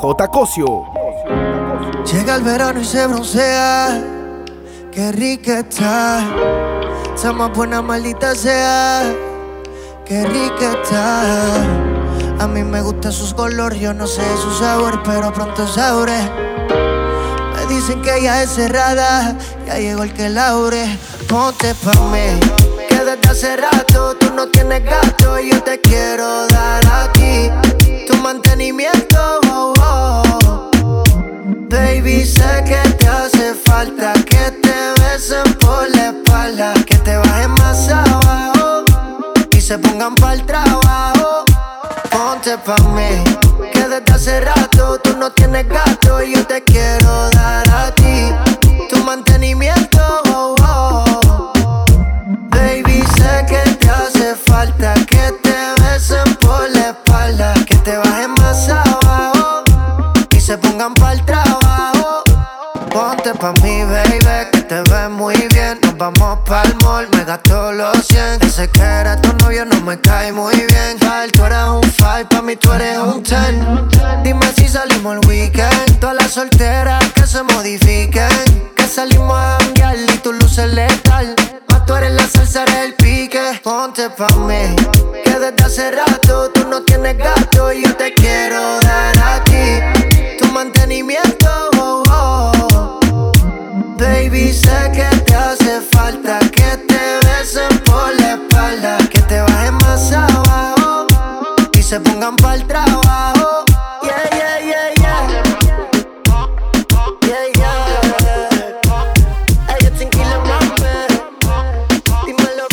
J. Cosio. Llega el verano y se broncea. Qué rica está. Esa más buena maldita sea. Qué rica está. A mí me gusta sus colores, yo no sé su sabor, pero pronto sabré. Me dicen que ella es cerrada, ya llegó el que laure. Ponte pa' mí, que desde hace rato tú no tienes gato y yo te quiero dar a mantenimiento. Oh, oh. Baby, sé que te hace falta que te besen por la espalda, que te bajen más abajo y se pongan pa'l trabajo. Ponte pa' mí, que desde hace rato tú no tienes gato y yo te quiero dar pa' mí, baby, que te ves muy bien. Nos vamos pa'l mall, me gasto los 100. Ese que era tu novio no me cae muy bien. Kyle, tú eres un 5, pa' mí tú eres un 10. Dime si salimos el weekend. Todas las solteras que se modifiquen. Que salimos a janguear y tu luces letal. Más tú eres la salsa, eres el pique. Ponte pa' mí, que desde hace rato tú no tienes gato y yo te quiero dar a Baby, sé que te hace falta que te besen por la espalda, que te bajen más abajo y se pongan pa'l trabajo. Yeah, yeah, yeah, yeah. Yeah, yeah. Dímelo.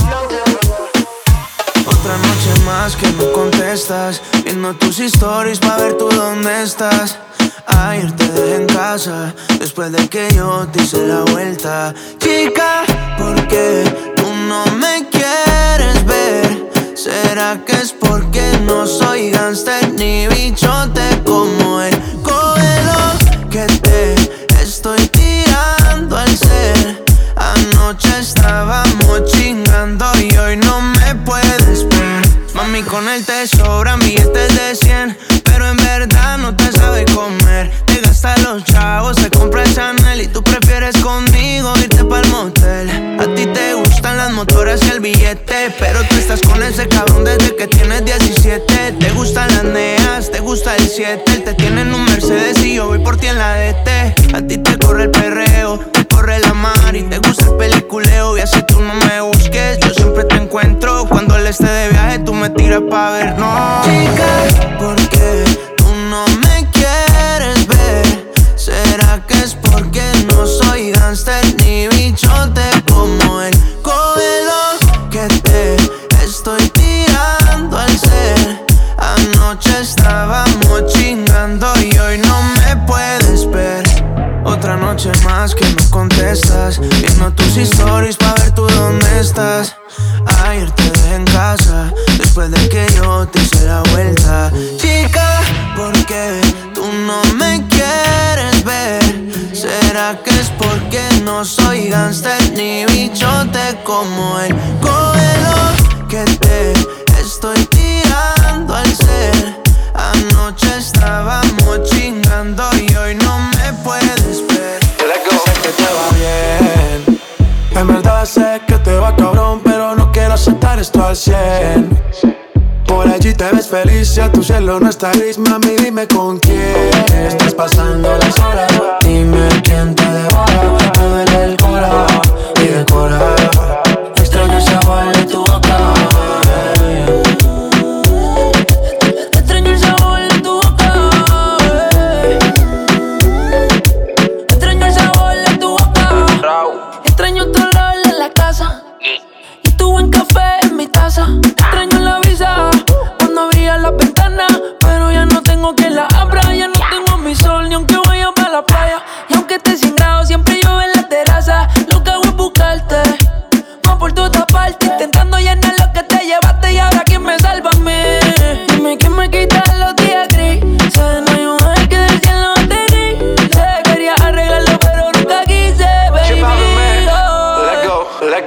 Otra noche más que no contestas Viendo tus stories pa' ver tú dónde estás Ayer te en casa Después de que yo te hice la vuelta Chica, ¿por qué tú no me quieres ver? ¿Será que es porque no soy gangster ni bichote como él? Cógelo que te estoy tirando al ser Anoche estábamos chingando y hoy no me puedes ver Mami, con él te sobran billetes de 100 En verdad no te sabe comer. Te gasta los chavos, se compra el Chanel Y tú prefieres conmigo irte pa'l motel. A ti te gustan las motoras y el billete Pero tú estás con ese cabrón desde que tienes 17 Te gustan las neas, te gusta el 7 Él te tiene en un Mercedes y yo voy por ti en la DT A ti te corre el perreo, te corre la mar Y te gusta el peliculeo. Y así tú no me busques Yo siempre te encuentro. Cuando él esté de viaje Tú me tiras pa' ver, no. Chica, contestas Viendo tus stories pa' ver tú dónde estás Ayer te dejé en casa Después de que yo te hice la vuelta Chica, ¿por qué tú no me quieres ver? ¿Será que es porque no soy gangster ni bichote como él? Cógelo que te estoy tirando al ser Anoche estábamos chingando y hoy no sé que te va cabrón, pero no quiero aceptar esto al 100. Por allí te ves feliz, ya tu cielo no está gris, mami, dime con quién estás pasando las horas. Dime quién te devora, me duele el cora y decora. Extraño ese de tu tengo que la abra. Ya no tengo mi sol ni aunque vaya para la playa. Y aunque esté sin grado, siempre llueve en la terraza. Lo que hago es buscarte. Más por toda parte. Intentando llenar lo que te llevaste. Y ahora quién me salva a mí. Dime quién me quita los días grises. No hay un ángel que del cielo te dice. Quería arreglarlo, pero nunca quise, baby.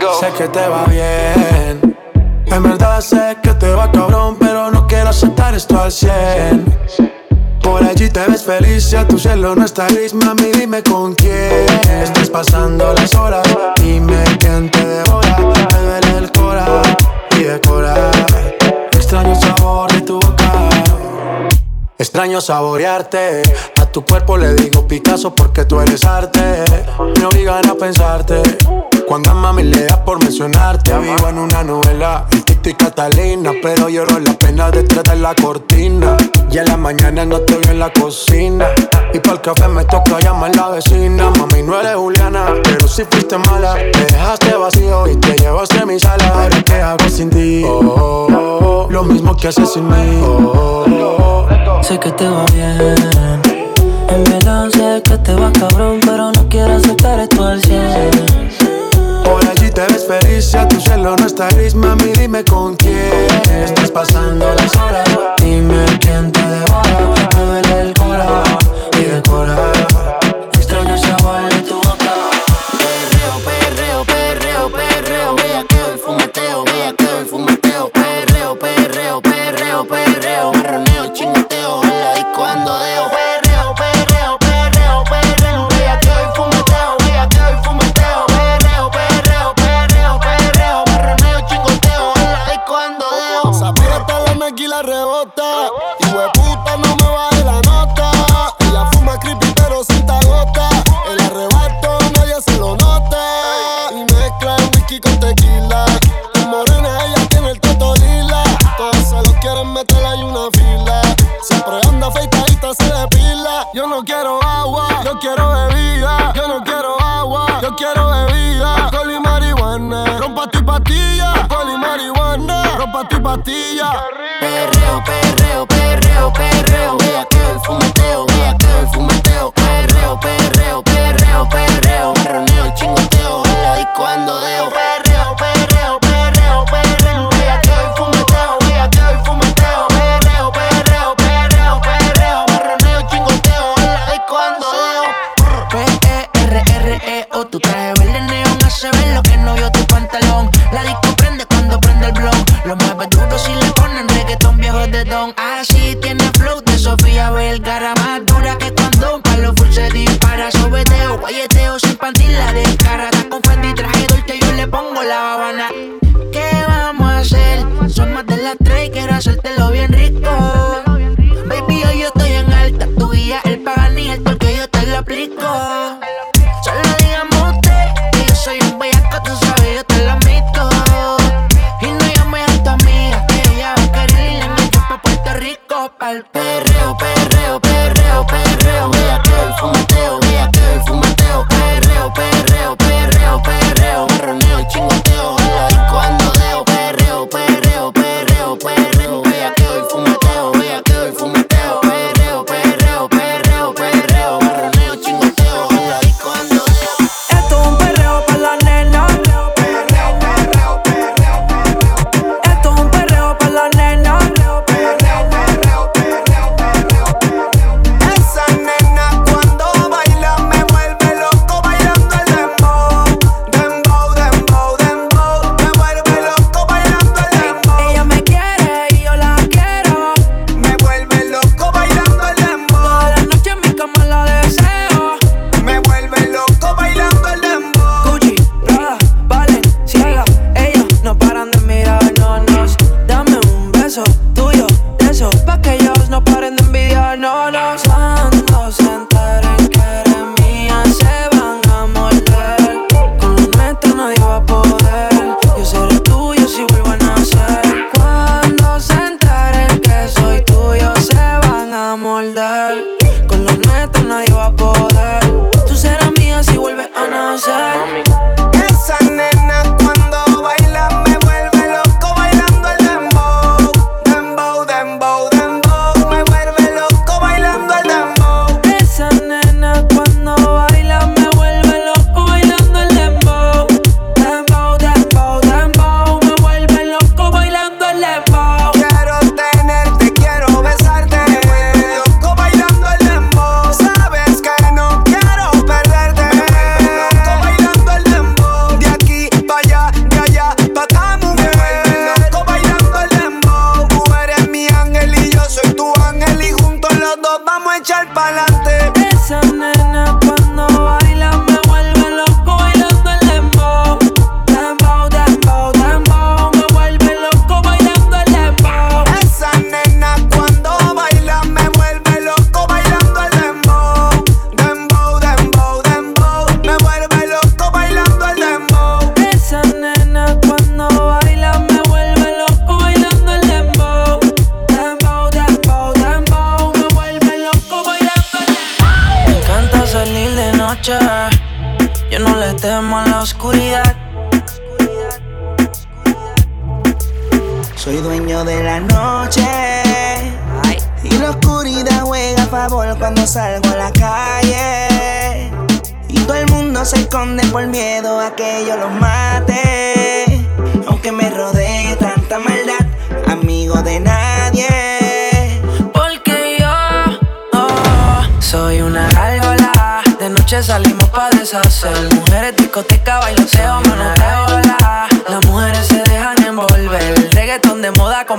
Oh. Sé que te va bien. En verdad sé que al 100 Por allí te ves feliz, si a tu cielo no está gris Mami, dime con quién. Estás pasando las horas, dime quién te devora Me duele el cora y decora Extraño sabor de tu boca. Extraño saborearte. A tu cuerpo le digo Picasso porque tú eres arte. Me obligan a pensarte. Cuando a mami le da por mencionarte, vivo en una novela. El y Catalina, pero lloro la pena detrás de la cortina. Y en la mañana no estoy en la cocina. Y para el café me toca llamar la vecina. Mami, no eres Juliana, pero si fuiste mala. Te dejaste vacío y te llevaste mi sala. Ahora qué hago sin ti. Oh, oh, oh, oh. Lo mismo que haces sin mí. Oh, oh, sé que te va bien. En verdad sé que te va cabrón, pero no quiero aceptar esto al 100. Te ves feliz si a tu cielo no está gris Mami, dime con quién Estás pasando las horas. Dime quién te debe zapatillas.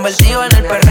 Convertido en el perreo.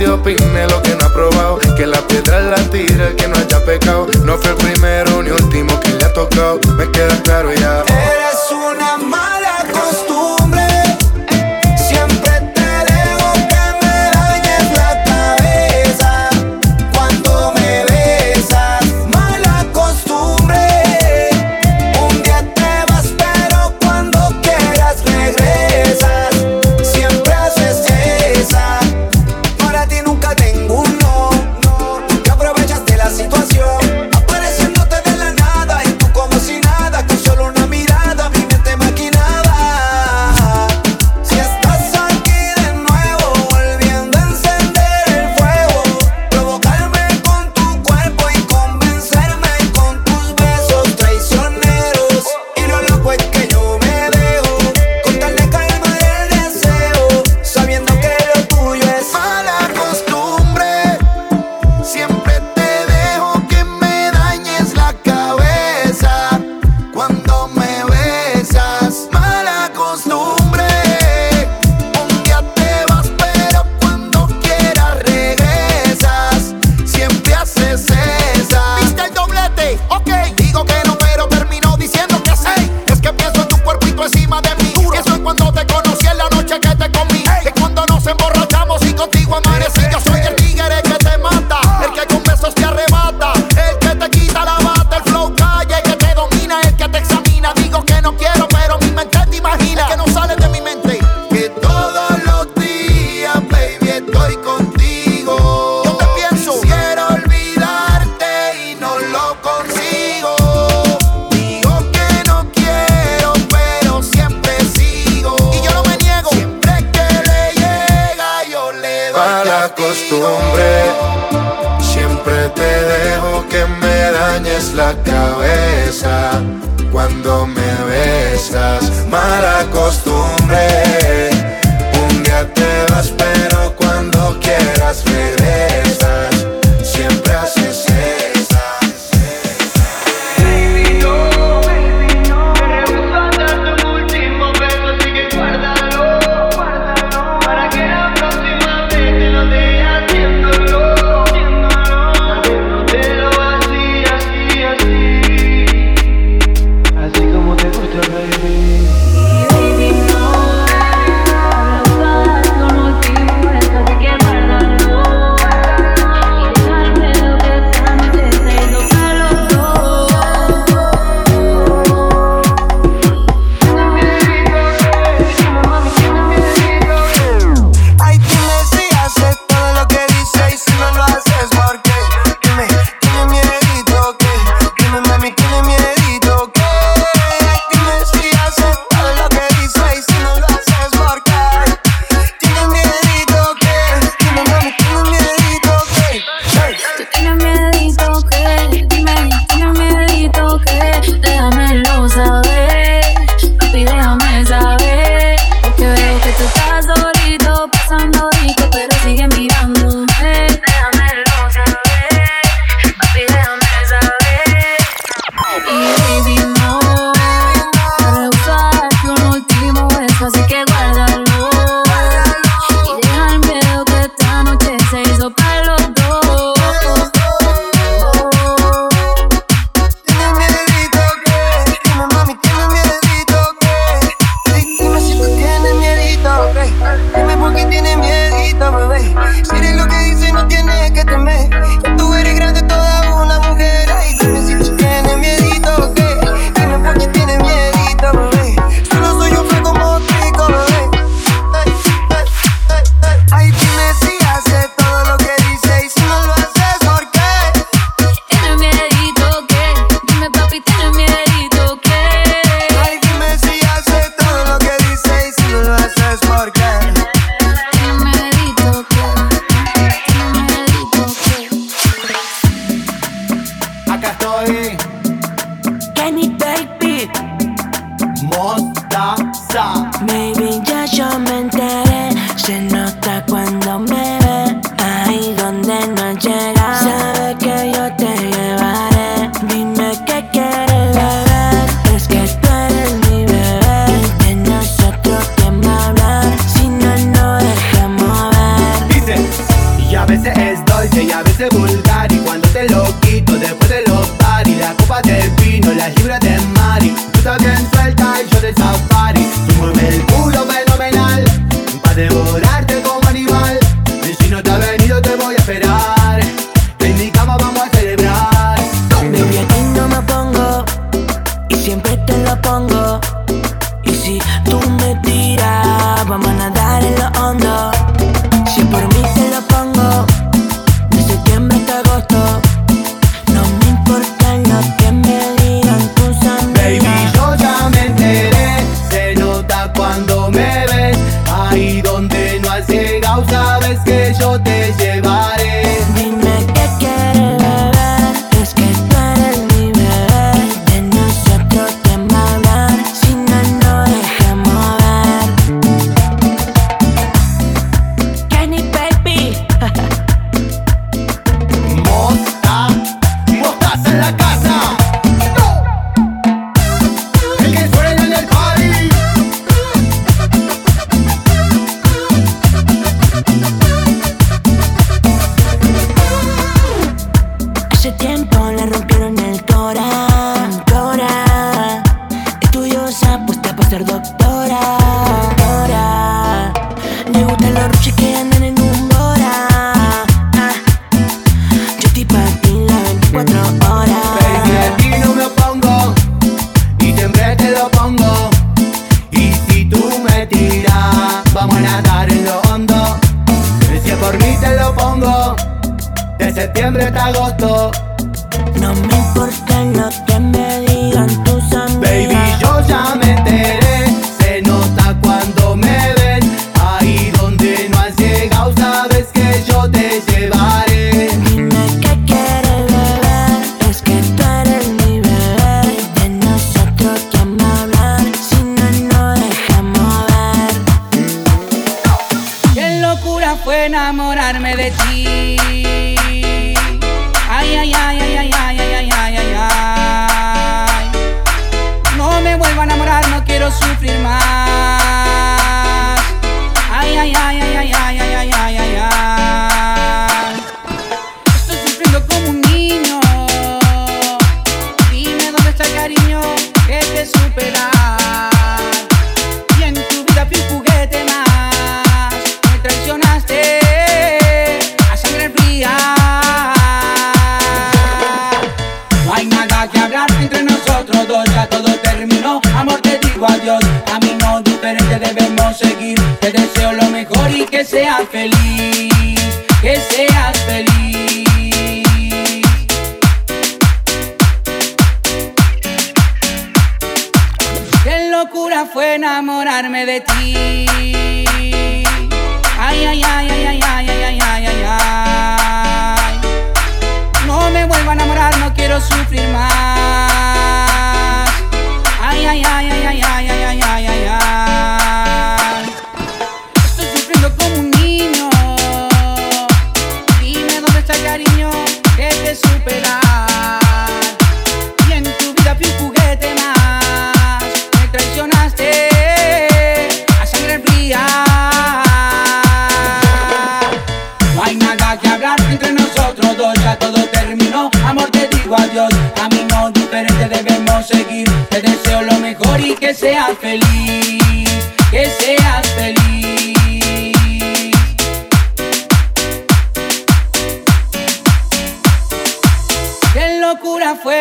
Pero que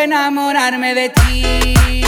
enamorarme de ti.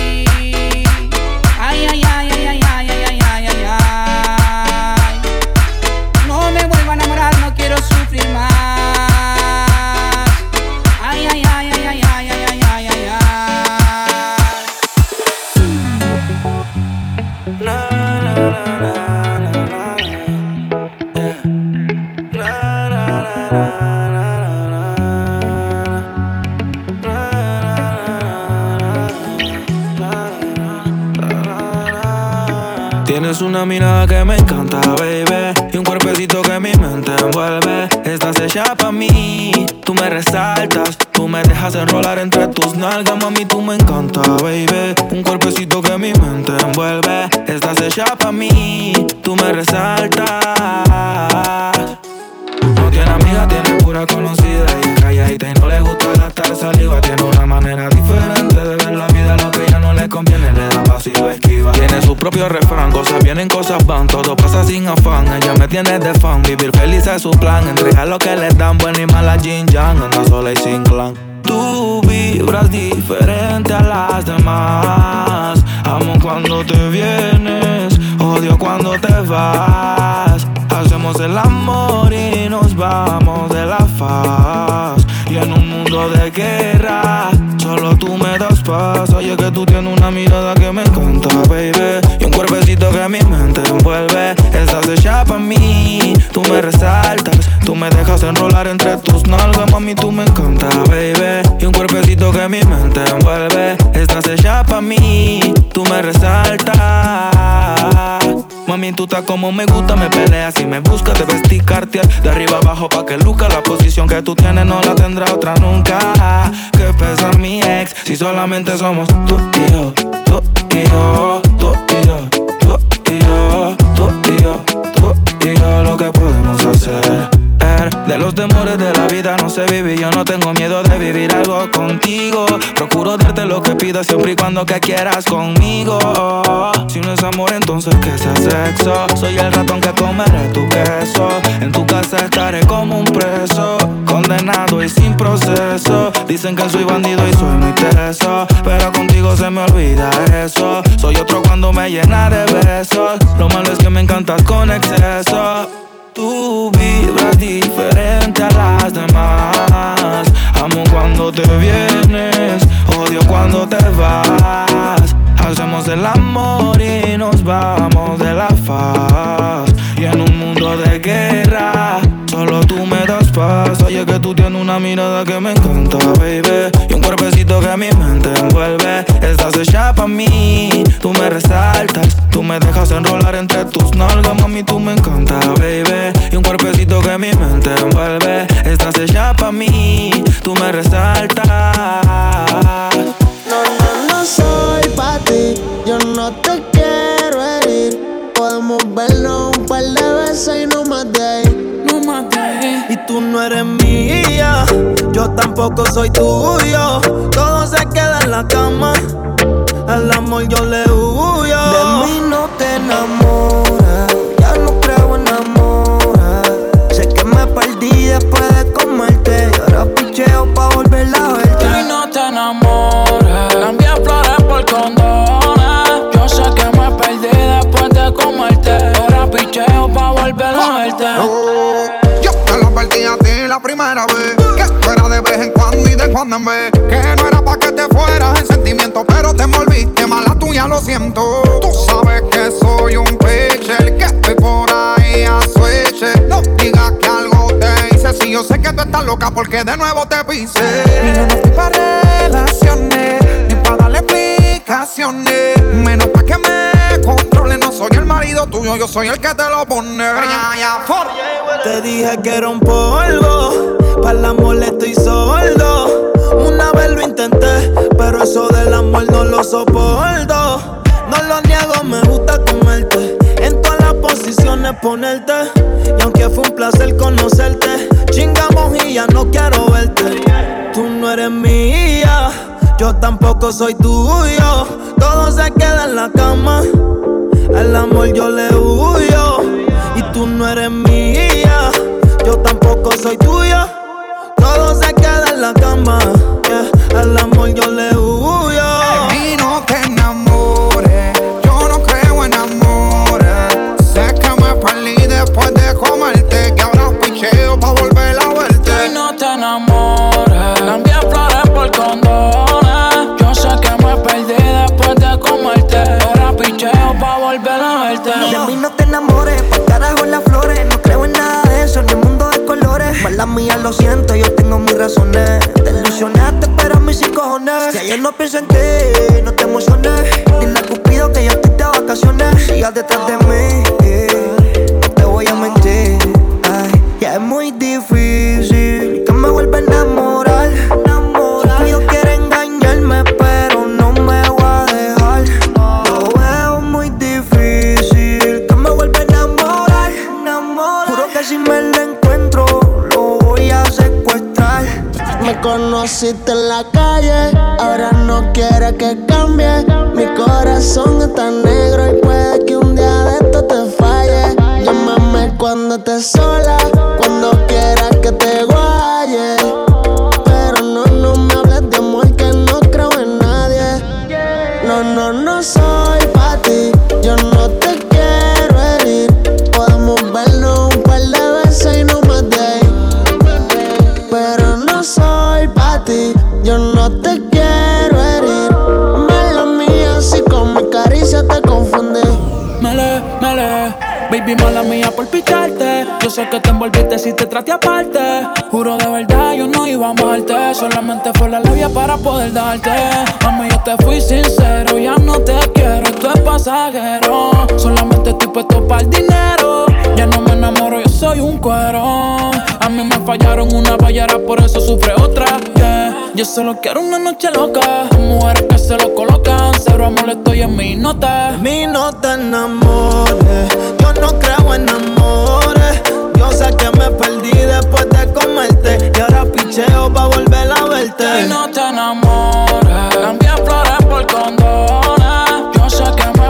Somos tú y yo, tú y yo, tú y yo, tú y yo, lo que podemos hacer. De los temores de la vida no sé vivir. Yo no tengo miedo de vivir algo contigo. Procuro darte lo que pidas siempre y cuando quieras conmigo. Si no es amor, entonces que sea sexo. Soy el ratón que comeré tu queso. En tu casa estaré como un preso. Condenado y sin proceso. Dicen que soy porque de nuevo te pise Y yo no estoy pa' relaciones Ni pa' darle explicaciones Menos pa' que me controle No soy el marido tuyo, yo soy el que te lo pone. Te dije que era un polvo, para el amor estoy sordo. Una vez lo intenté, pero eso del amor no lo soporto. No lo niego, me gusta comerte. En todas las posiciones ponerte. Y aunque fue un placer conocerte, y ya no quiero verte. Tú no eres mía, yo tampoco soy tuyo. Todo se queda en la cama. Al amor yo le huyo y tú no eres mía. Yo tampoco soy tuya. Todo se queda en la cama. yeah. Al amor yo le huyo. Verte. De mí no te enamores, pa' carajo las flores. No creo en nada de eso, ni el mundo de colores. Mala mía, lo siento, yo tengo mis razones. Te ilusionaste, pero a mí sí cojones. Si ayer no pienso en ti, no te emociones. Dile a Cupido que yo estoy de vacaciones. Sigas detrás de mí, en la calle, ahora no quiere que cambie. Mi corazón está negro y puede que un día de esto te falle. Llámame cuando estés sola, cuando quieras que te guaye. Baby, mala mía por picharte. Yo sé que te envolviste si te traté aparte. Juro de verdad, yo no iba a amarte. Solamente fue la labia para poder darte. Mami, yo te fui sincero, ya no te quiero, esto es pasajero. Solamente estoy puesto para el dinero. Ya no me enamoro, yo soy un cuero. A mí me fallaron una ballera, por eso sufre otra. Yo solo quiero una noche loca. Mujeres que se lo colocan, cero amor estoy en mi nota. Mi nota enamore no creo en amores. yo sé que me perdí después de comerte. Y ahora picheo pa' volver a verte. Y no te enamores. Cambié flores por condones. Yo sé que me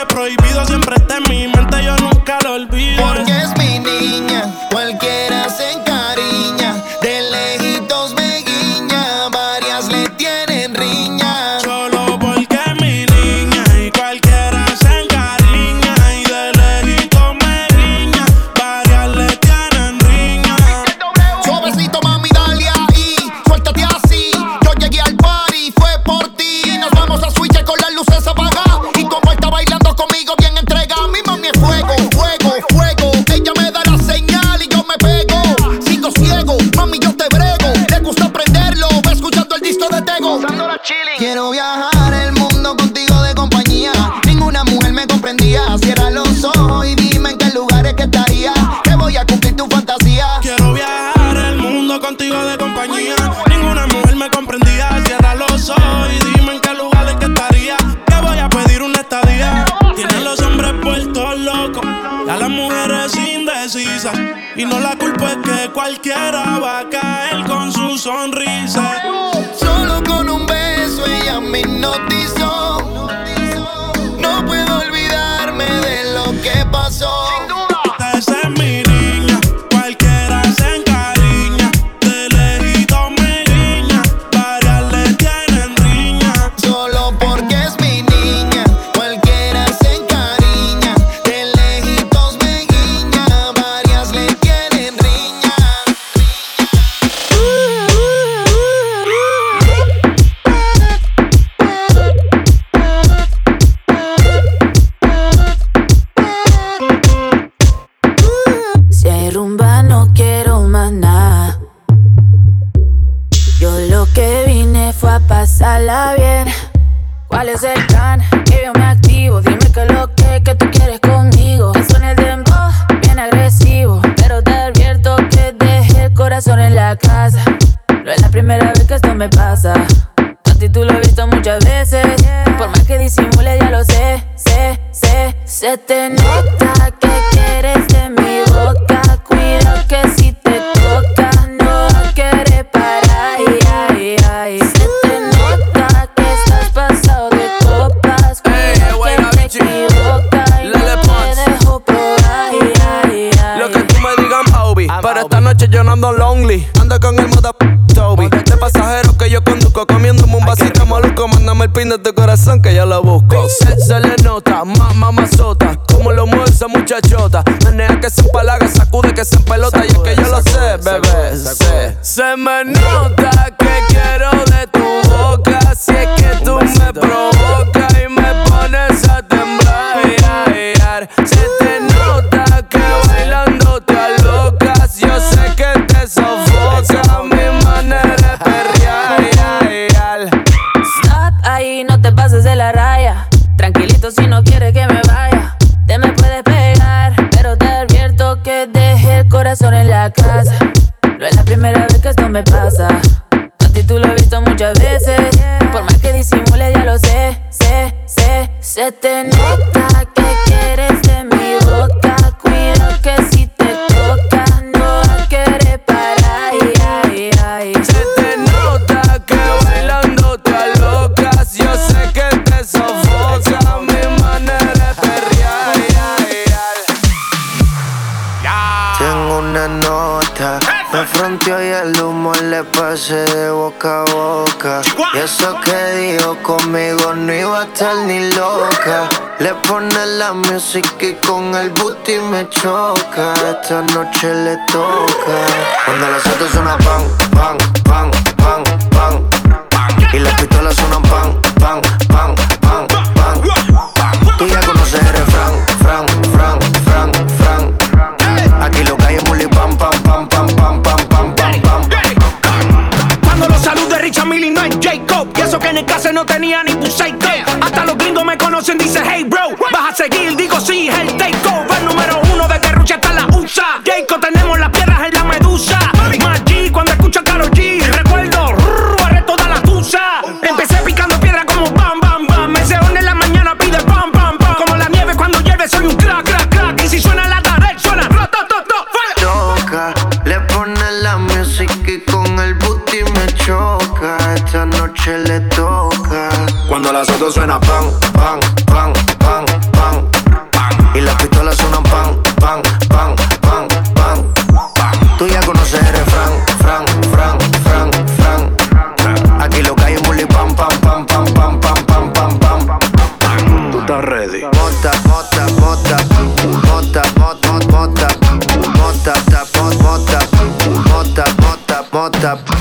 es prohibido Menea que se empalaga, sacude que se empelota. y es que yo lo sé, bebé. Se me nota que quiero de tu boca. Si es que tú me provocas. corazón en la casa. No es la primera vez que esto me pasa. A ti tú lo he visto muchas veces. Por más que disimule, ya lo sé, sé, sé, se te nota. me pasé de boca a boca. Y eso que dijo conmigo no iba a estar ni loca. Le pone la música y con el booty me choca. Esta noche le toca. Cuando las autos suena pan, pan, pan, pan, pan. Y las pistolas suenan pan, pan. No tenía ni tu Hasta los gringos me conocen, dice hey bro. Vas a seguir, digo sí, el take over. Número uno de Terrucha hasta la USA. Jacob las otras suena pan, pan, pan, pan, pan. Y las pistolas suenan pan, pan, pan, pan, pan. Tú ya conoces el refrán, fran, fran, fran, fran. Aquí lo que hay es bully, pam, pam, pam, pam, pam, pam, pam, pam, pam. Tú estás ready. Bota, bota, bota, bota, bota, bota, bota, bota, bota, bota, bota, bota.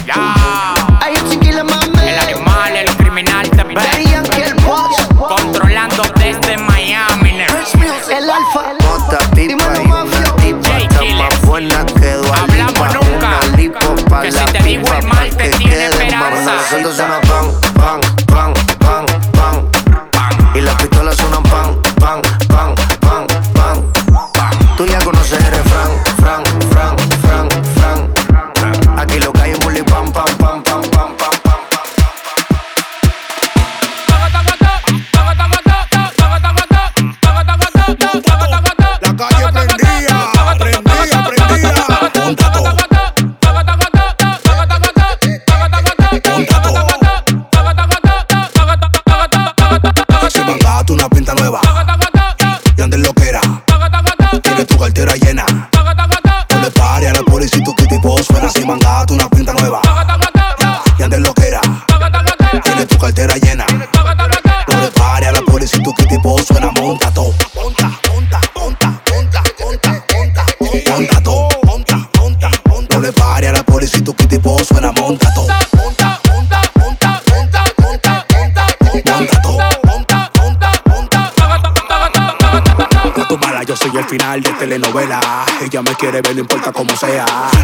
como sea.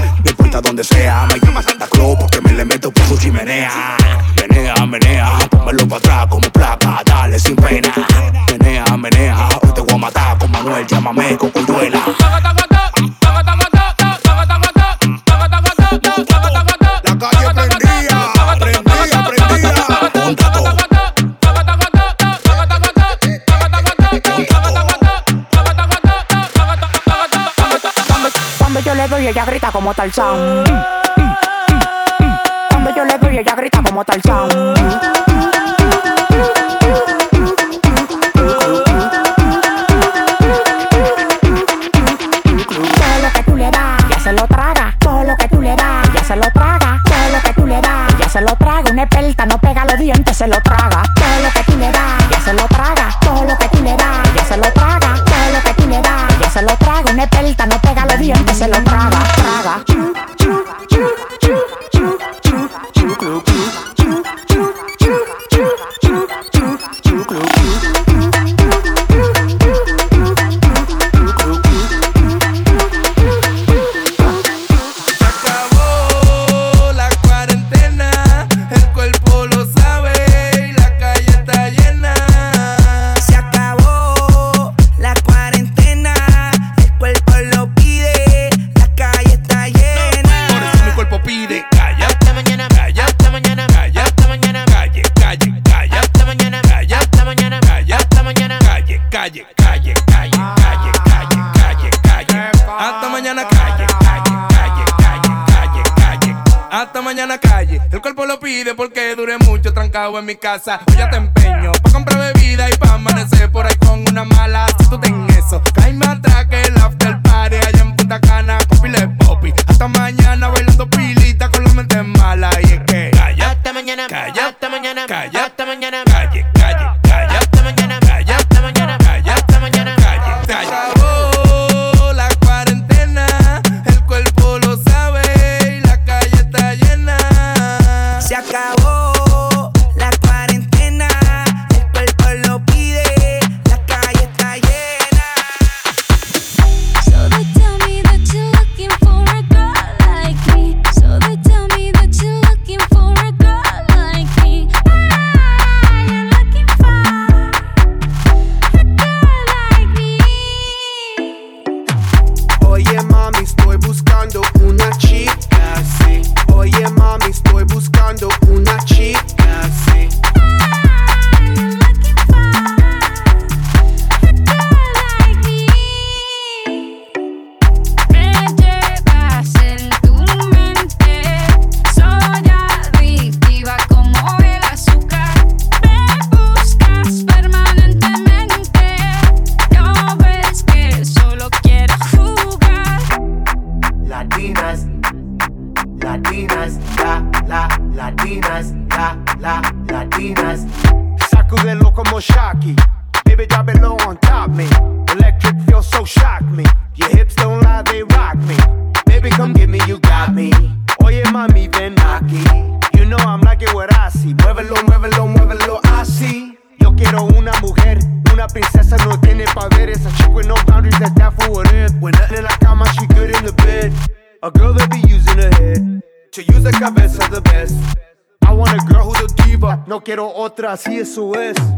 我打仗 porque dure mucho trancado en mi casa. Hoy ya te empeño pa' comprar bebida y pa' amanecer por ahí con una mala. Si tú ten eso, cae más atrás que el after party allá en Punta Cana con pile popi. Hasta mañana bailando pilita con la mente mala y es que Si eso es.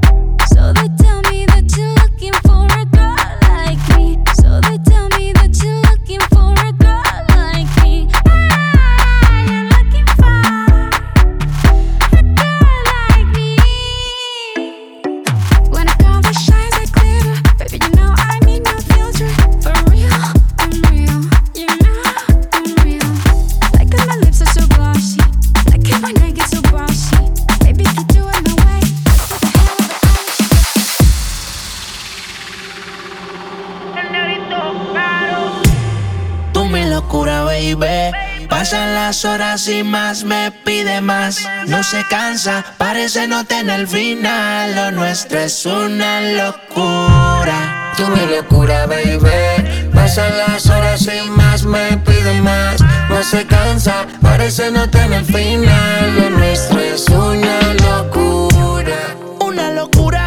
Pasan las horas y más me pide más. No se cansa, parece no tener final. Lo nuestro es una locura. Tú mi locura, baby. Pasan las horas y más me pide más. No se cansa, parece no tener final. Lo nuestro es una locura. Una locura.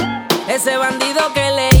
Ese bandido que le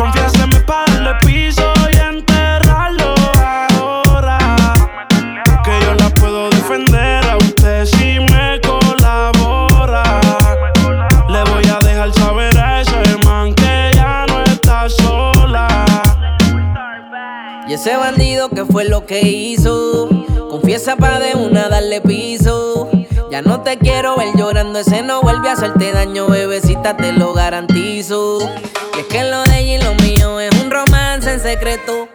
Confiéseme para darle piso y enterrarlo ahora. Que yo la puedo defender a usted si me colabora. Le voy a dejar saber a ese man que ya no está sola. Y ese bandido que fue lo que hizo. Confiesa pa' de una darle piso. Ya no te quiero ver llorando, ese no vuelve a hacerte daño, bebecita, te lo garantizo. Y es que lo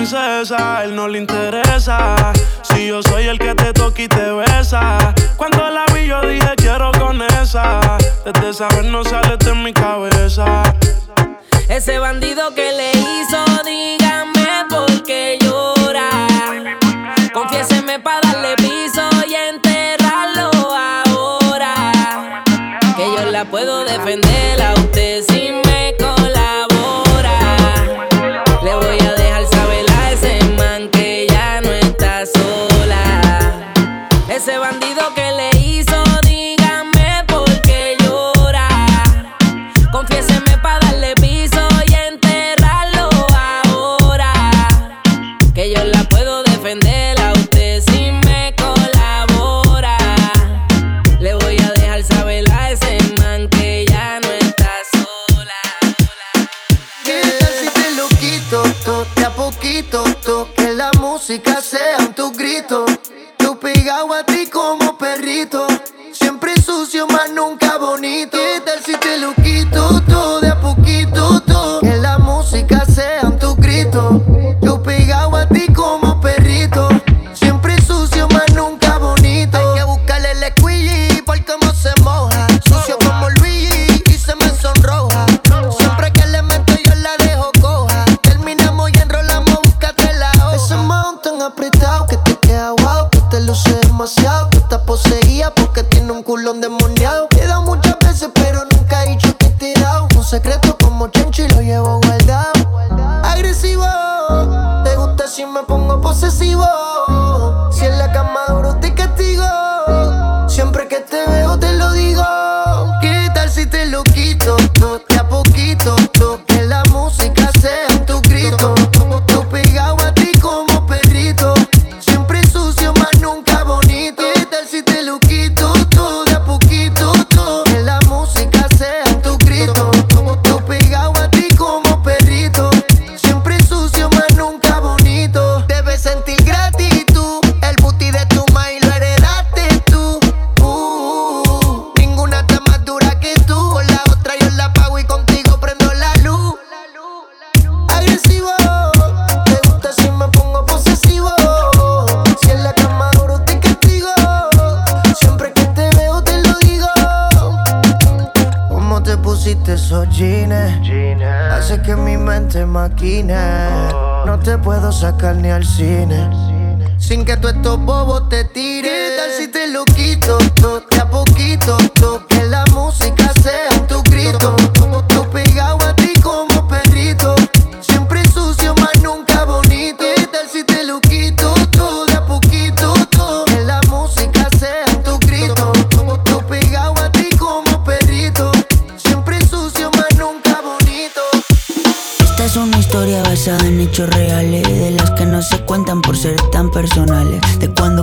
princesa, él no le interesa. Si yo soy el que te toca y te besa. Cuando la vi, yo dije quiero con esa. Desde saber no sale de mi cabeza. Ese bandido que le hizo, dígame por qué llora. Confiéseme para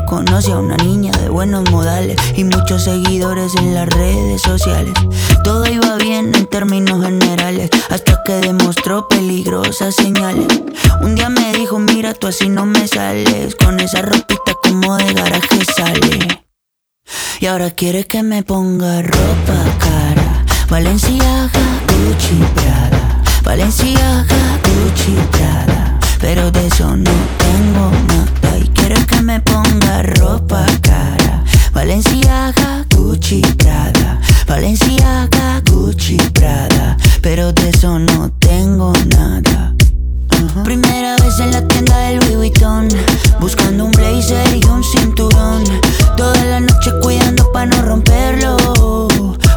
Conoce a una niña de buenos modales y muchos seguidores en las redes sociales. Todo iba bien en términos generales hasta que demostró peligrosas señales. Un día me dijo, mira, tú así no me sales, con esa ropita como de garaje sale. Y ahora quiere que me ponga ropa cara. Valenciaga, Gucci, Prada. Valenciaga, Gucci, Pero de eso no tengo nada. Quieres que me ponga ropa cara. Valenciaga, Gucci, Prada. Valenciaga, Gucci, Prada. Pero de eso no tengo nada. Primera vez en la tienda del Louis Vuitton Buscando un blazer y un cinturón Toda la noche cuidando pa' no romperlo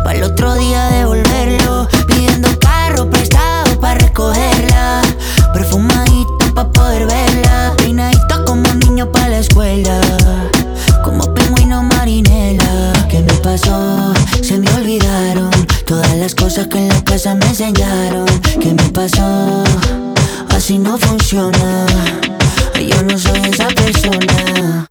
Para el otro día devolverlo Pidiendo carro prestado pa' la escuela, como pingüino marinela. ¿Qué me pasó? Se me olvidaron todas las cosas que en la casa me enseñaron. ¿Qué me pasó? Así no funciona. Yo no soy esa persona.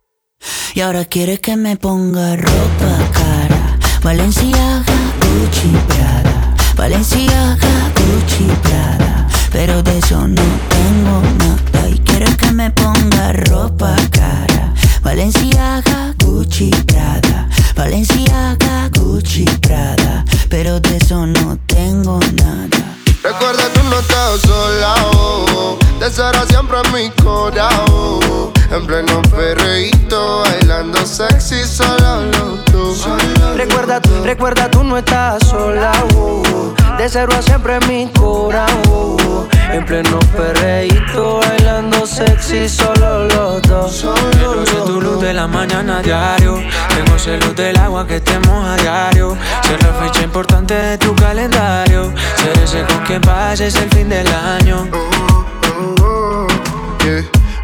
Y ahora quieres que me ponga ropa cara. Valencia, Gucci, Prada. Valencia, Gucci, Prada. Pero de eso no tengo nada y quiero que me ponga ropa cara. Valenciaga, Gucci, Prada. Valenciaga, Gucci, Prada. Pero de eso no tengo nada. Recuerda, tú no estás sola, oh, oh. Te será siempre en mi corazón. En pleno perreíto, bailando sexy solo los dos Recuerda, recuerda tú no estás sola, oh, De cero a siempre mi corazón En pleno perreíto, bailando sexy solo los dos. Yo tu luz de la mañana a diario. Tengo celos del agua que estemos a diario. Ser la fecha importante de tu calendario. Ser ese con que pases el fin del año.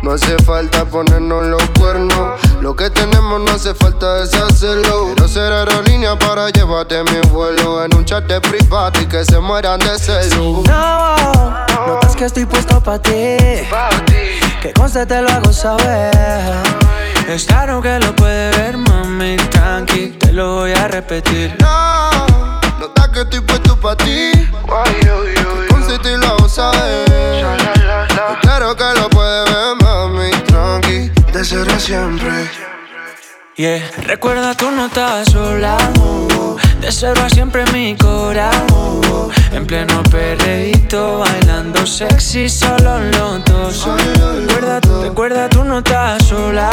No hace falta ponernos los cuernos. Lo que tenemos no hace falta deshacerlo. Quiero ser aerolínea para llevarte mi vuelo en un chat de privado y que se mueran de celo. No, notas que estoy puesto para ti. Que conste te lo hago saber. Es claro que lo puede ver, mami, tranqui, te lo voy a repetir. No Nota que estoy puesto pa' ti. Con te lo hago saber. Claro que lo puedes ver, mami. Tranqui, de ser siempre. Yeah. Recuerda tú no estás sola, de cero a siempre mi corazón. En pleno perreíto, bailando sexy, solo los dos. Recuerda, recuerda tú no estás sola,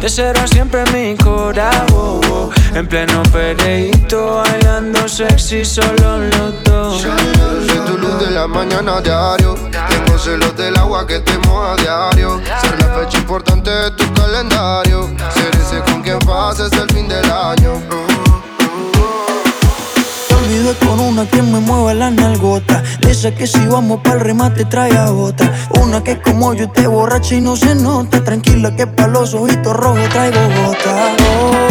de cero a siempre mi corazón. En pleno perreíto, bailando sexy, solo los dos. Soy tu luz de la mañana diario. Celos del agua que te a diario. Ser la fecha importante de tu calendario. Ser ese con quien pases el fin del año. Te olvidé con una que me mueve la nalgota. Dice que si vamos para el remate trae a otra. Una que como yo te borracha y no se nota. Tranquila que pa' los ojitos rojos traigo gota.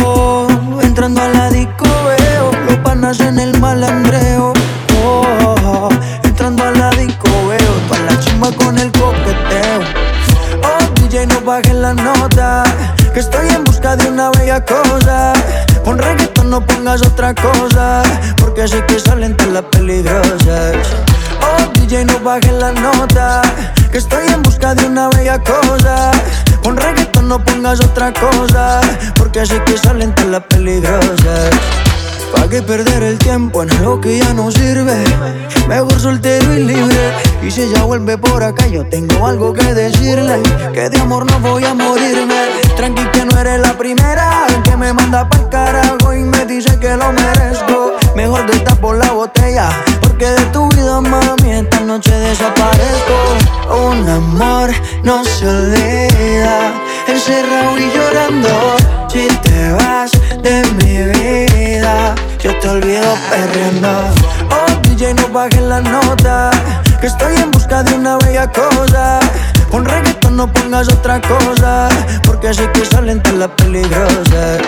Oh, entrando a la disco veo los panas en el malandreo. Bajes la nota, que estoy en busca de una bella cosa. Pon reggaeton, no pongas otra cosa, porque sé que salen todas las peligrosas. Oh, DJ no bajes la nota, que estoy en busca de una bella cosa. Pon reggaeton, no pongas otra cosa, porque sé que salen todas las peligrosas. ¿Pa' qué perder el tiempo en algo que ya no sirve? Mejor soltero y libre. Y si ella vuelve por acá, yo tengo algo que decirle. Que de amor no voy a morirme. Tranqui que no eres la primera que me manda pa'l carajo y me dice que lo merezco. Mejor de por la botella, porque de tu vida, mami, esta noche desaparezco. Un amor no se olvida, encerrado y llorando. Si te vas de mi vida, yo te olvido perreando. Oh, DJ, no bajes la nota, que estoy en busca de una bella cosa. Pon reggaeton, no pongas otra cosa, porque sé que salen todas las peligrosas.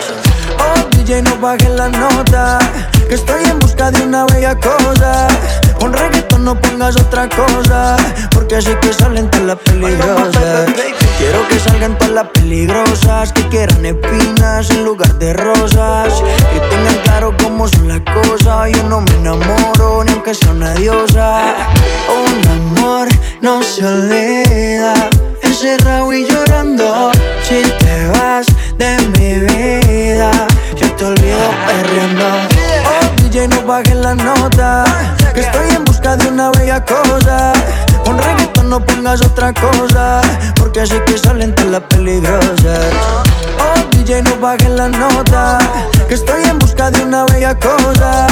Oh, DJ, no bajes la nota, que estoy en busca de una bella cosa. Pon reggaeton, no pongas otra cosa, porque sé que salen todas las peligrosas. Quiero que salgan todas las peligrosas, que quieran espinas en lugar de rosas. Que tengan claro cómo son las cosas. Yo no me enamoro ni aunque sea una diosa. Un amor no se olvida, encerrado y llorando. Si te otra cosa, porque así que salen todas las peligrosas. Oh, DJ, no bajes la nota, que estoy en busca de una bella cosa.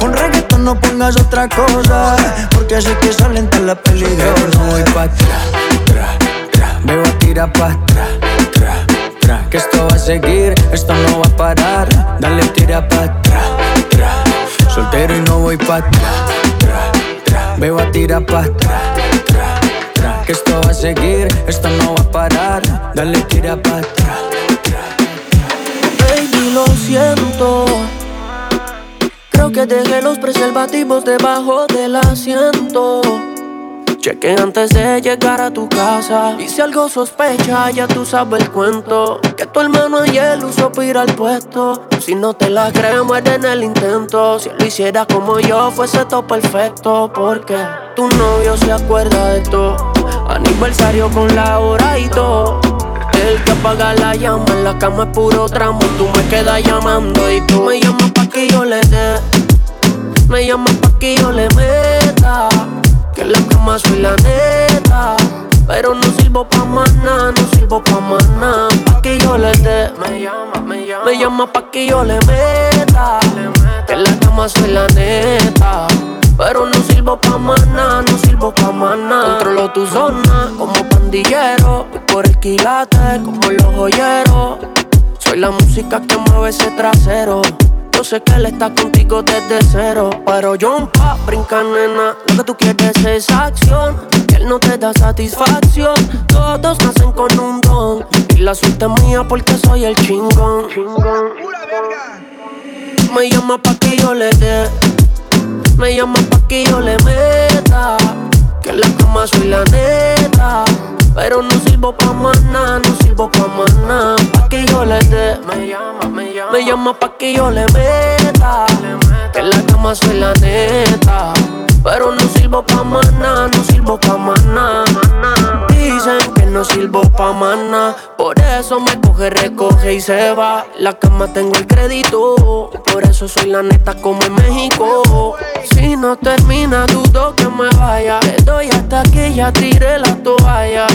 Con reggaeton no pongas otra cosa, porque así que salen todas las peligrosas. voy pa' atrás, tra, tra, me voy a tirar pa' atrás, tra, tra, que esto va a seguir, esto no va a parar, dale tira pa' atrás, tra, soltero y no voy pa' atrás, tra, tra, me voy a tirar pa' tra, tra, que esto va a seguir, esto no va a parar, dale tira pa' atrás. Baby, lo siento. Creo que dejé los preservativos debajo del asiento. Cheque antes de llegar a tu casa. Y si algo sospecha, ya tú sabes el cuento. Que tu hermano ayer usó para ir al puesto. Si no te la crees, muere en el intento. Si lo hiciera como yo, fuese todo perfecto. Porque tu novio se acuerda de todo. Aniversario con la hora y todo. el que apaga la llama. En la cama es puro tramo. Tú me quedas llamando y tú me llamas pa' que yo le dé. Me llamas pa' que yo le meta. Que en la cama soy la neta. Pero no sirvo pa' maná, no sirvo pa' maná. Pa' que yo le dé. Me llama, me llama. Me llama pa' que yo le meta. Que en la cama soy la neta. Pero no sirvo pa' maná, no sirvo pa' maná. Controlo tu zona como pandillero. Voy por el quilate como los joyeros. Soy la música que mueve ese trasero. Yo sé que él está contigo desde cero. Pero yo pa' brinca, nena. Lo que tú quieres es acción. Que él no te da satisfacción. Todos nacen con un don. Y la suerte es mía porque soy el chingón. Me llama pa' que yo le dé me llama pa' que yo le meta. Que en la cama soy la neta. Pero no sirvo pa' maná, no sirvo pa' maná. Pa' que yo le dé. Me llama, me llama. Me llama pa' que yo le meta. Que en la cama soy la neta. Pero no sirvo pa' maná, no sirvo pa' maná. Dicen que no sirvo pa' maná. Por eso me coge, recoge y se va. La cama tengo el crédito. Por eso soy la neta como en México. Si no termina, dudo que me vaya. Te doy hasta que ya tire la toalla.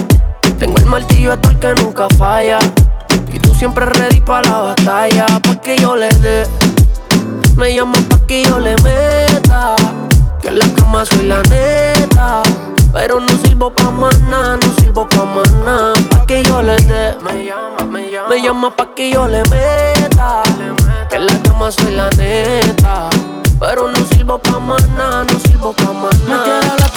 Tengo el martillo hasta el que nunca falla. Y tú siempre ready para la batalla. Pa' que yo le dé. Me llamo pa' que yo le meta. Que en la cama soy la neta. Pero no sirvo pa' maná, no sirvo pa' maná. Pa' que yo le dé. Me llama, me llama. Me llama pa' que yo le meta. Que en la cama soy la neta. Pero no sirvo pa' maná, no sirvo pa' maná.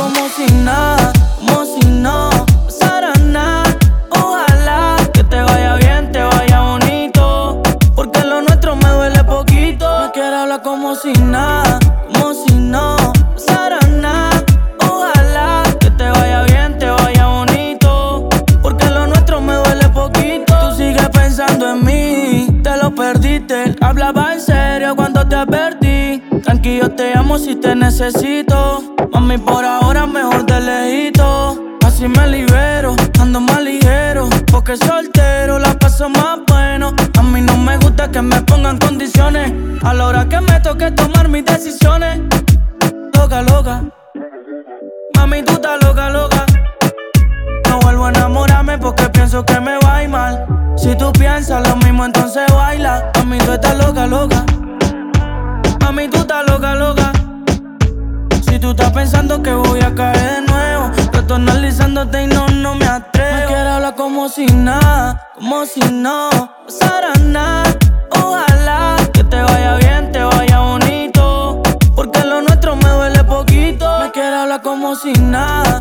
Te amo si te necesito. Mami, por ahora mejor de lejito. Así me libero, ando más ligero. Porque soltero la paso más bueno. A mí no me gusta que me pongan condiciones. A la hora que me toque tomar mis decisiones. Loca, loca. Mami, tú estás loca, loca. No vuelvo a enamorarme porque pienso que me va a ir mal. Si tú piensas lo mismo, entonces baila. Mami, tú estás loca, loca. Tú estás pensando que voy a caer de nuevo, estoy analizándote y no, no me atrevo. Me quiero hablar como si nada, como si no pasara nada. Ojalá que te vaya bien, te vaya bonito. Porque lo nuestro me duele poquito. Me quiero hablar como si nada,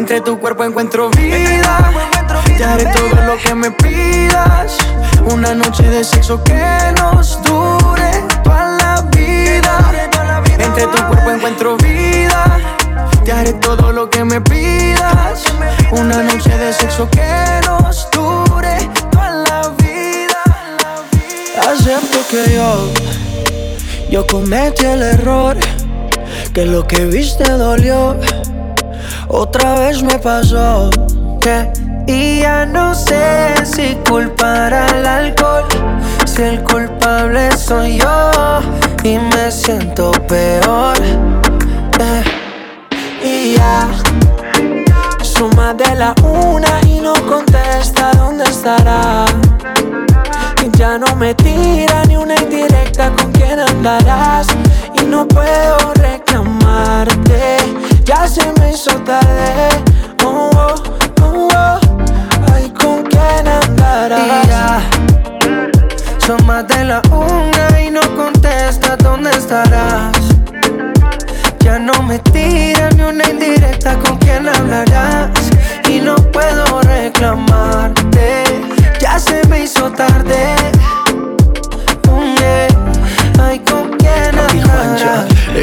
Entre tu cuerpo encuentro vida. Te haré todo lo que me pidas. Una noche de sexo que nos dure toda la vida. Entre tu cuerpo encuentro vida. Te haré todo lo que me pidas. Una noche de sexo que nos dure toda la vida. Acepto que yo, yo cometí el error. Que lo que viste dolió. Otra vez me pasó que y ya no sé si culpar al alcohol, si el culpable soy yo y me siento peor. Eh, y ya suma de la una y no contesta dónde estará. Y ya no me tira ni una indirecta con quién andarás. Y no puedo reclamarte, ya se me hizo tarde. Oh, oh, oh, oh. Ay, con quién andarás. Ya son más de la una y no contesta dónde estarás. Ya no me tira ni una indirecta con quién hablarás. Y no puedo reclamarte, ya se me hizo tarde.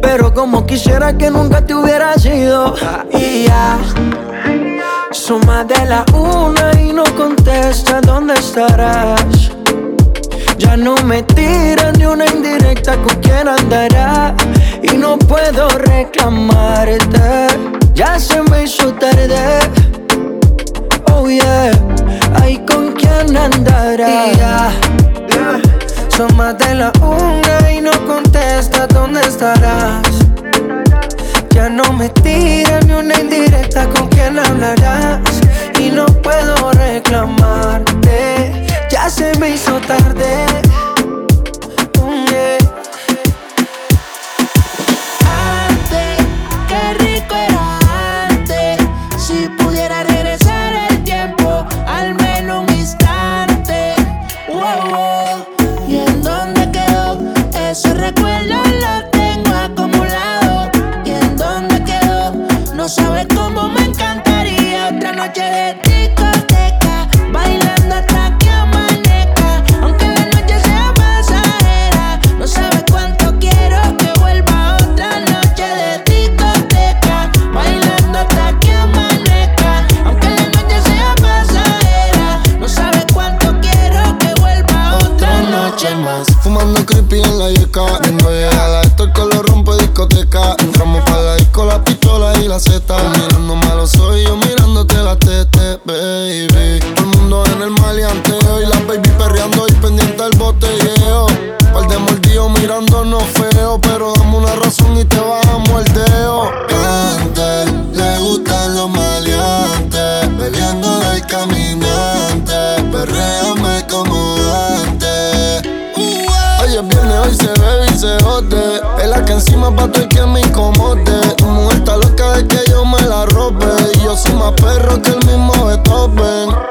pero como quisiera que nunca te hubiera ido Y ya Suma de la una y no contesta dónde estarás Ya no me tira ni una indirecta con quién andará Y no puedo reclamarte Ya se me hizo tarde. Oh yeah Ay, con quién andará Y ya son más de la una y no contesta dónde estarás. Ya no me tira ni una indirecta con quién hablarás. Y no puedo reclamarte, ya se me hizo tarde. La zeta Mirando malo soy yo mirándote la tete, baby. Todo el mundo en el maleanteo Y la baby perreando y pendiente al botelleo. Par de mordidos mirándonos feo Pero dame una razón y te bajamos el dedo Antes le gustan los maleantes Peleando del caminante Perréame como antes. Hoy es viernes, hoy se bebe y se jode Es la que encima pa' todo el que me incomode Tu mujer está loca que yo me la robe. Y yo soy más perro que el mismo Beethoven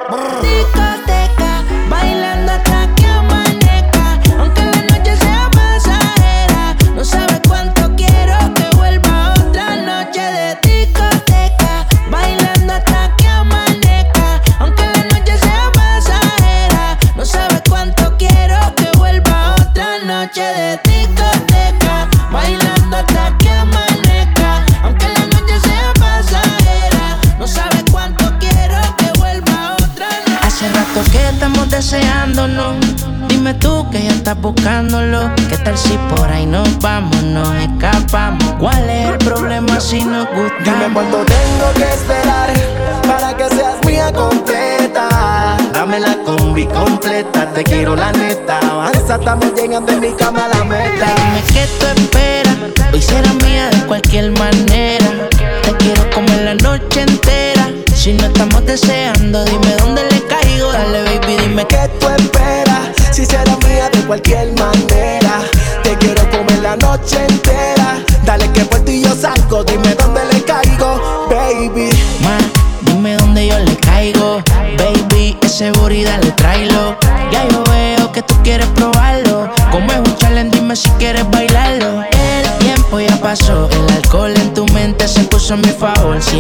buscándolo. ¿Qué tal si por ahí nos vamos, nos escapamos? ¿Cuál es el problema si nos gusta? Dime cuánto tengo que esperar para que seas mía completa. Dame la combi completa, te quiero la neta. Avanza, estamos llegando en mi cama a la meta. Dime qué tú esperas, hoy será mía de cualquier manera. Te quiero comer la noche entera. Si no estamos deseando, dime dónde le caigo. Dale, baby, dime qué tú esperas. Cualquier manera. Te quiero comer la noche. Si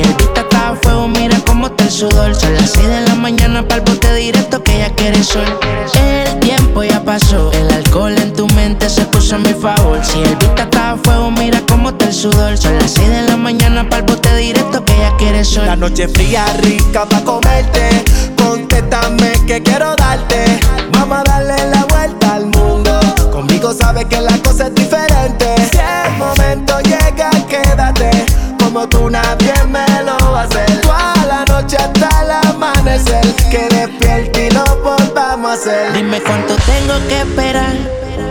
el vista está a fuego, mira cómo está el sudor. Son las 6 de la mañana para el bote directo que ya quiere sol. El tiempo ya pasó, el alcohol en tu mente se puso a mi favor. Si el vista está a fuego, mira cómo está el sudor. Son las 6 de la mañana para el bote directo que ya quiere sol. La noche fría, rica pa' comerte. Contéstame que quiero darte. Vamos a darle la vuelta al mundo. Conmigo sabes que la cosa es diferente. Hacer. Dime cuánto tengo que esperar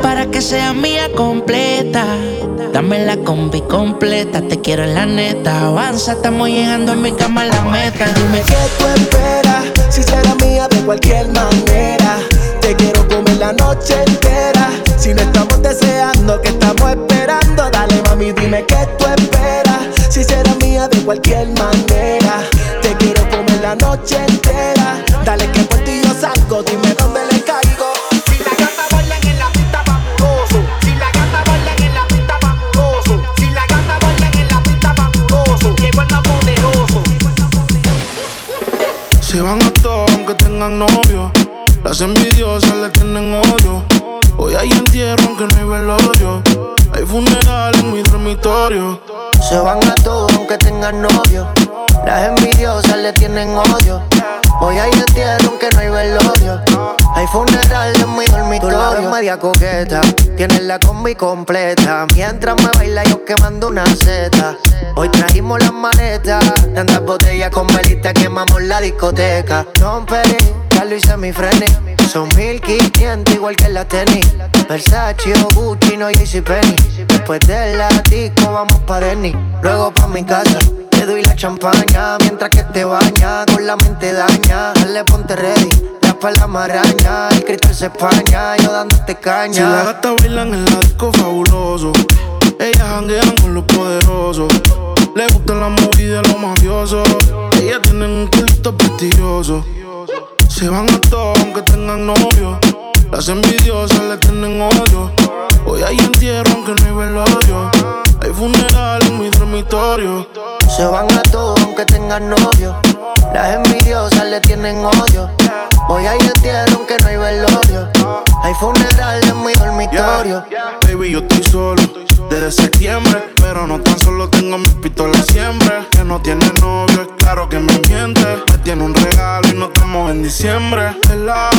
para que sea mía completa. Dame la combi completa, te quiero en la neta. Avanza, estamos llegando en mi cama a la meta. Dime ¿Qué tú esperas? Si será mía de cualquier manera. Te quiero comer la noche entera. Si no estamos deseando, que estamos esperando. Dale, mami, dime qué tú esperas. Si será mía de cualquier manera. Te quiero comer la noche entera. Tengan novio. Las envidiosas le tienen odio. Hoy hay entierro aunque no hay velorio. Hay funeral en mi dormitorio. Se van a todos aunque tengan novio. Las envidiosas le tienen odio. Hoy hay entierro aunque no hay velorio. Hay funeral en mi dormitorio. Tú media coqueta. Tienes la combi completa. Mientras me baila yo quemando una seta. Hoy trajimos las maletas. Tantas botellas con velita quemamos la discoteca. Don Peri, Carlos y semifreni. Son 1500 igual que la tenis. Versace o Gucci, no JCPenney. Después de la vamos pa' Denny. Luego pa' mi casa. Te doy la champaña mientras que te baña. Con la mente daña. Dale, ponte ready. La la maraña. El cristal se españa. Yo dándote caña. Si las gatas bailan en la disco fabuloso. Ellas janguean con los poderosos. Le gustan las movies de los mafiosos. Ellas tienen un culto prestigioso. Se van a todos aunque tengan novio. Las envidiosas le tienen odio. Hoy hay entierro aunque no hay velorio. Hay funeral en mi dormitorio. Se van a todos aunque tengan novio. Las envidiosas le tienen odio. Hoy hay entierro aunque no hay velorio. Hay funeral en mi dormitorio. Baby, yo estoy solo desde septiembre. Pero no tan solo tengo mis pistolas siempre. Que no tiene novio, es claro que me miente. Me tiene un regalo y no estamos en diciembre. Vela.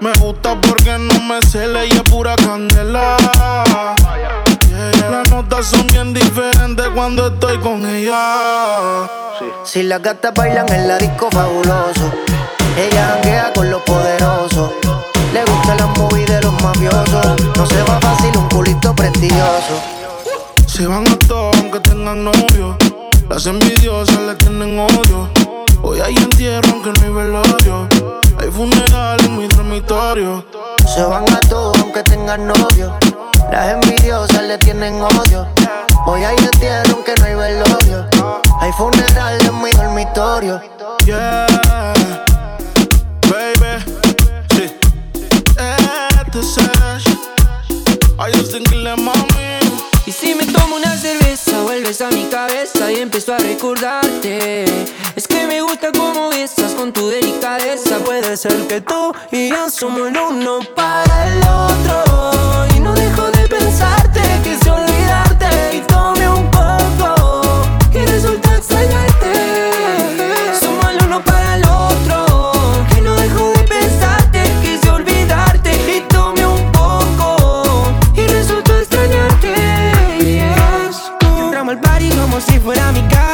Me gusta porque no me cele y es pura candela. Las notas son bien diferentes cuando estoy con ella. Si las gatas bailan en la disco fabuloso. Ella janguea con los poderosos. Le gusta la movie de los mafiosos. No se va fácil un culito prestigioso. Se van a todos aunque tengan novio. Las envidiosas le tienen odio. Hoy hay entierro aunque no hay velorio. Hay funeral en mi dormitorio. Se van a todos aunque tengan novio. Las envidiosas le tienen odio. Hoy hay entierro aunque no hay velorio. Hay funeral en mi dormitorio. Yeah, baby. Sí. Este es Ash. I just think mami. Y si me tomo una cerveza, vuelves a mi cabeza y empiezo a recordarte. Es que me gusta cómo besas con tu delicadeza. Puede ser que tú y yo somos el uno para el otro. Y no dejo besarte, quise olvidarte y tomé un poco y resulta extrañarte. Somos el uno para el otro, que no dejo de pensarte, quise olvidarte y tomé un poco y resultó extrañarte. Yes. Entramos al party como si fuera mi casa.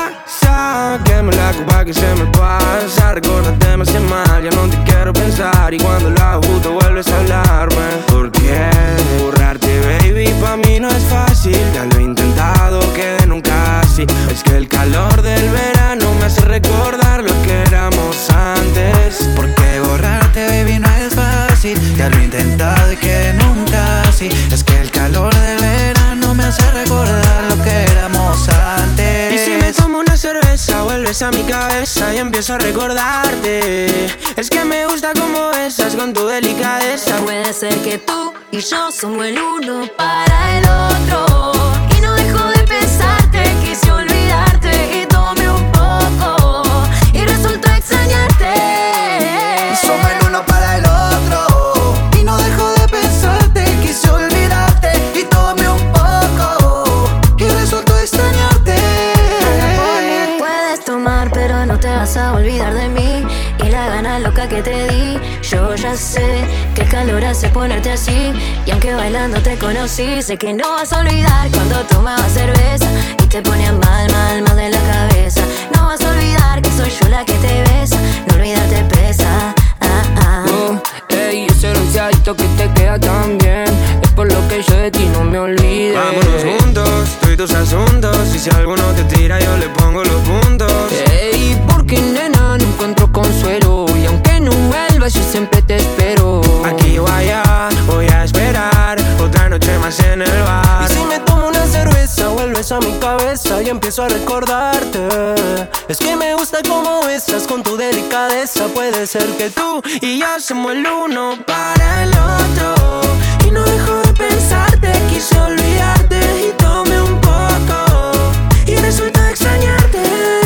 Dame la copa que se me pasa. Recordate me hace mal, ya no te quiero pensar. Y cuando la justo vuelves a hablarme ¿Por qué? Borrarte, baby, pa' mí no es fácil. Ya lo he intentado, quedé nunca así Es que el calor del verano me hace recordar lo que éramos antes. ¿Por qué borrarte, baby, no es fácil? Ya lo he intentado y quedé nunca así Es que el calor del verano me hace recordar lo que vuelves a mi cabeza y empiezo a recordarte. Es que me gusta como besas con tu delicadeza. Puede ser que tú y yo somos el uno para el otro. Ya sé que calor hace ponerte así. Y aunque bailando te conocí, sé que no vas a olvidar cuando tomabas cerveza. Y te ponías mal, mal, mal de la cabeza. No vas a olvidar que soy yo la que te besa. No olvidarte pesa. Ah, ah. Ey, ese bronceadito que te queda tan bien. Es por lo que yo de ti no me olvido. Vámonos juntos, tú y tus asuntos. Y si alguno te tira, yo le pongo los puntos. Ey, porque nena, no encuentro consuelo. Yo siempre te espero. Aquí vaya, voy a esperar. Otra noche más en el bar. Y si me tomo una cerveza, vuelves a mi cabeza y empiezo a recordarte. Es que me gusta como besas con tu delicadeza. Puede ser que tú y yo somos el uno para el otro. Y no dejo de pensarte, quise olvidarte y tomé un poco. Y resulta extrañarte.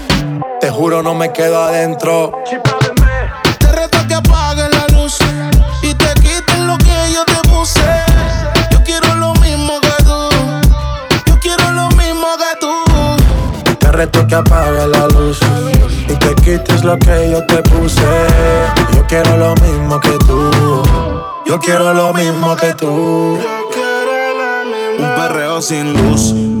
Te juro, no me quedo adentro. Te reto que apagues la luz y te quites lo que yo te puse. Yo quiero lo mismo que tú. Yo quiero lo mismo que tú. Te reto que apague la luz y te quites lo que yo te puse. Yo quiero lo mismo que tú. Yo quiero lo mismo que tú. Un perreo sin luz.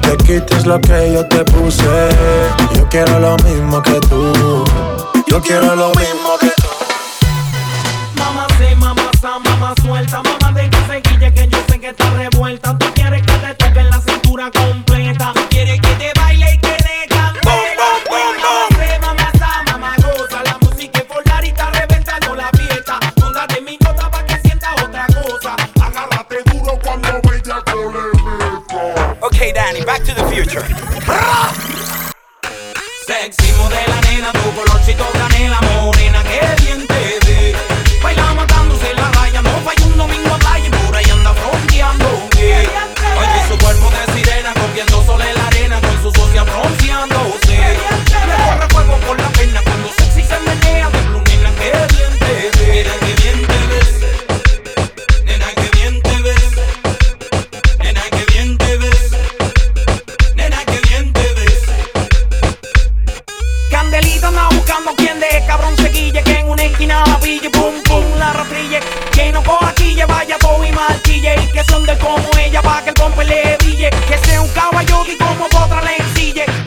te quites lo que yo te puse. Yo quiero lo mismo que tú. Yo quiero lo mismo que tú. Mamá sé, mamá mamá suelta,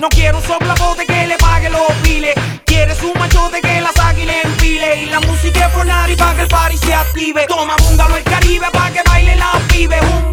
No quiero un soplapote que le pague los piles. Quieres un machote que la saque y empile. Y la música es y pa' que el party se active. Toma búngalo el Caribe pa' que baile la pibe. Un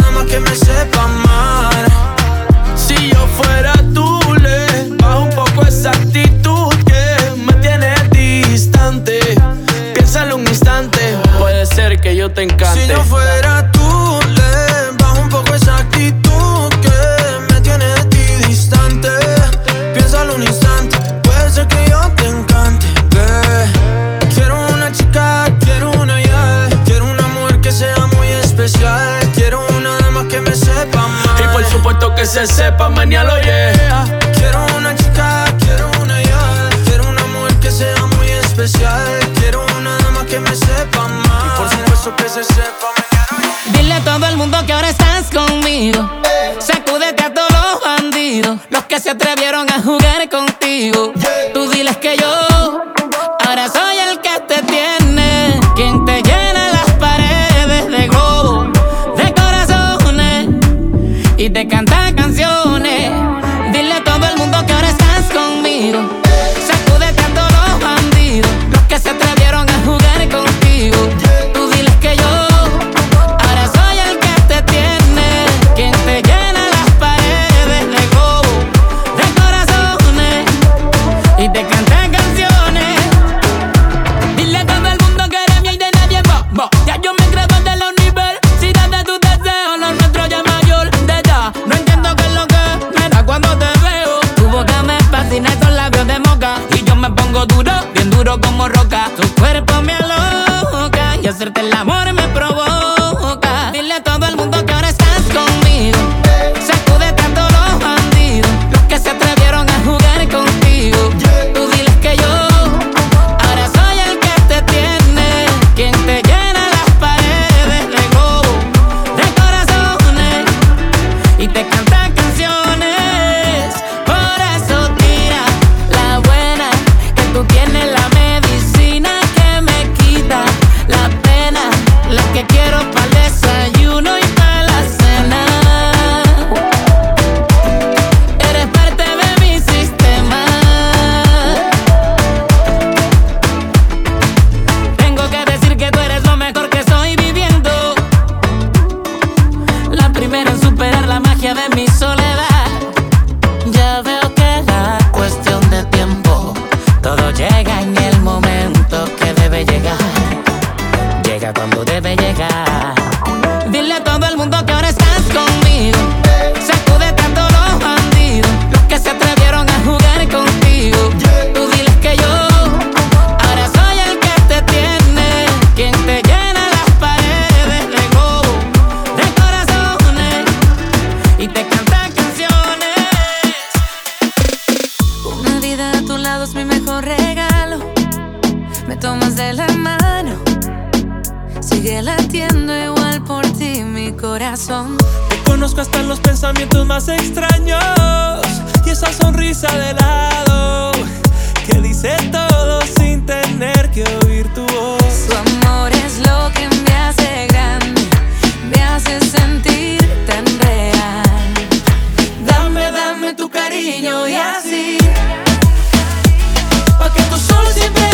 que me sepa amar. Si yo fuera tú, le bajo un poco esa actitud que me tiene distante. Piénsalo un instante, puede ser que yo te encante. Si yo fuera se sepa, mañana lo yeah. Quiero una chica, quiero una yal. Quiero una mujer que sea muy especial. Quiero una dama que me sepa más. Por supuesto que se sepa, mañana Dile a todo el mundo que ahora estás conmigo. Sacúdete a todos los bandidos. Los que se atrevieron a jugar contigo. Tú diles que yo ahora soy. corazón. Te conozco hasta los pensamientos más extraños y esa sonrisa de lado que dice todo sin tener que oír tu voz. Tu amor es lo que me hace grande, me hace sentir tan real. Dame, dame tu cariño y así, pa' que tú solo siempre